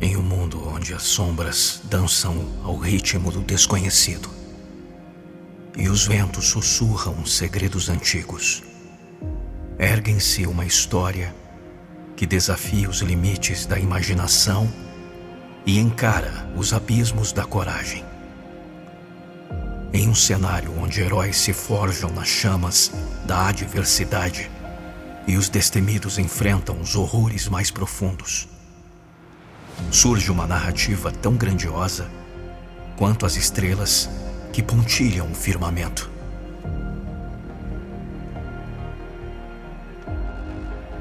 Em um mundo onde as sombras dançam ao ritmo do desconhecido e os ventos sussurram segredos antigos, erguem-se uma história que desafia os limites da imaginação e encara os abismos da coragem. Em um cenário onde heróis se forjam nas chamas da adversidade e os destemidos enfrentam os horrores mais profundos, surge uma narrativa tão grandiosa quanto as estrelas que pontilham o firmamento.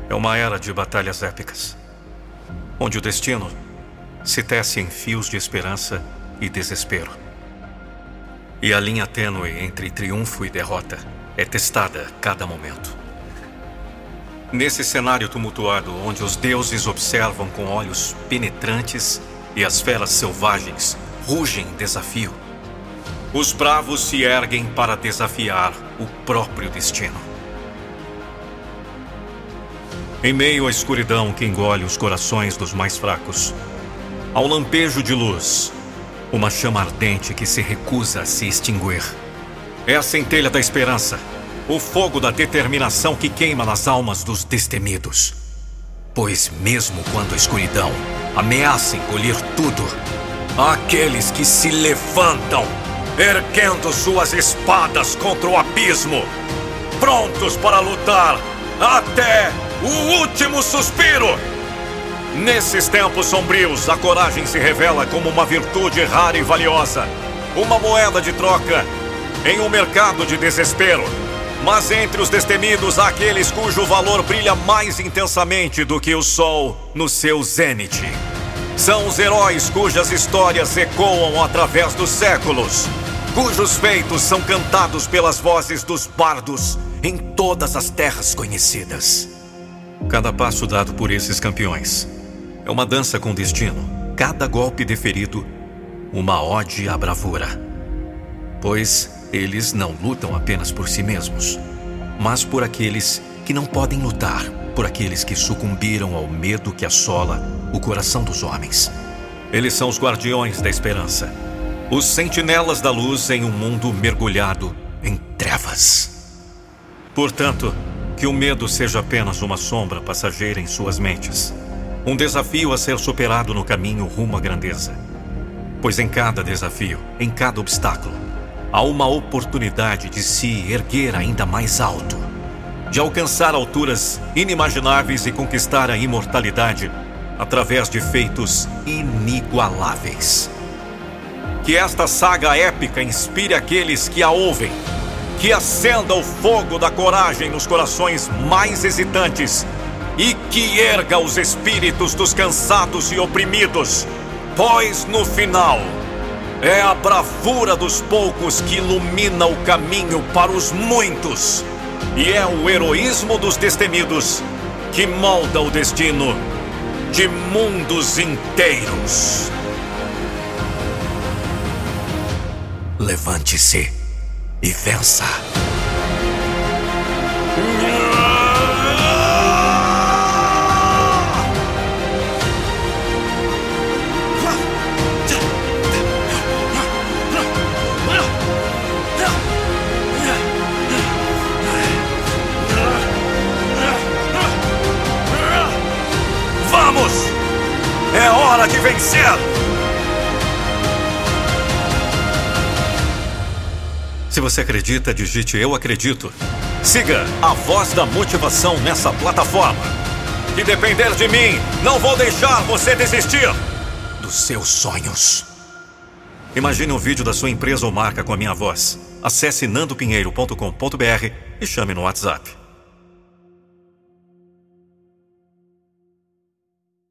É uma era de batalhas épicas, onde o destino se tece em fios de esperança e desespero. E a linha tênue entre triunfo e derrota é testada a cada momento. Nesse cenário tumultuado, onde os deuses observam com olhos penetrantes e as feras selvagens rugem em desafio, os bravos se erguem para desafiar o próprio destino. Em meio à escuridão que engole os corações dos mais fracos, ao lampejo de luz, uma chama ardente que se recusa a se extinguir. É a centelha da esperança, o fogo da determinação que queima nas almas dos destemidos. Pois, mesmo quando a escuridão ameaça engolir tudo, aqueles que se levantam, erguendo suas espadas contra o abismo, prontos para lutar até o último suspiro. Nesses tempos sombrios, a coragem se revela como uma virtude rara e valiosa, uma moeda de troca em um mercado de desespero. Mas entre os destemidos há aqueles cujo valor brilha mais intensamente do que o sol no seu zênite. São os heróis cujas histórias ecoam através dos séculos, cujos feitos são cantados pelas vozes dos bardos em todas as terras conhecidas. Cada passo dado por esses campeões é uma dança com destino. Cada golpe deferido, uma ode à bravura. Pois eles não lutam apenas por si mesmos, mas por aqueles que não podem lutar, por aqueles que sucumbiram ao medo que assola o coração dos homens. Eles são os guardiões da esperança, os sentinelas da luz em um mundo mergulhado em trevas. Portanto, que o medo seja apenas uma sombra passageira em suas mentes. Um desafio a ser superado no caminho rumo à grandeza. Pois em cada desafio, em cada obstáculo, há uma oportunidade de se erguer ainda mais alto, de alcançar alturas inimagináveis e conquistar a imortalidade através de feitos inigualáveis. Que esta saga épica inspire aqueles que a ouvem que acenda o fogo da coragem nos corações mais hesitantes e que erga os espíritos dos cansados e oprimidos, pois no final é a bravura dos poucos que ilumina o caminho para os muitos, e é o heroísmo dos destemidos que molda o destino de mundos inteiros. Levante-se e vença. Se você acredita, digite Eu Acredito. Siga a voz da motivação nessa plataforma. Se depender de mim, não vou deixar você desistir dos seus sonhos. Imagine um vídeo da sua empresa ou marca com a minha voz. Acesse nandopinheiro.com.br e chame no WhatsApp.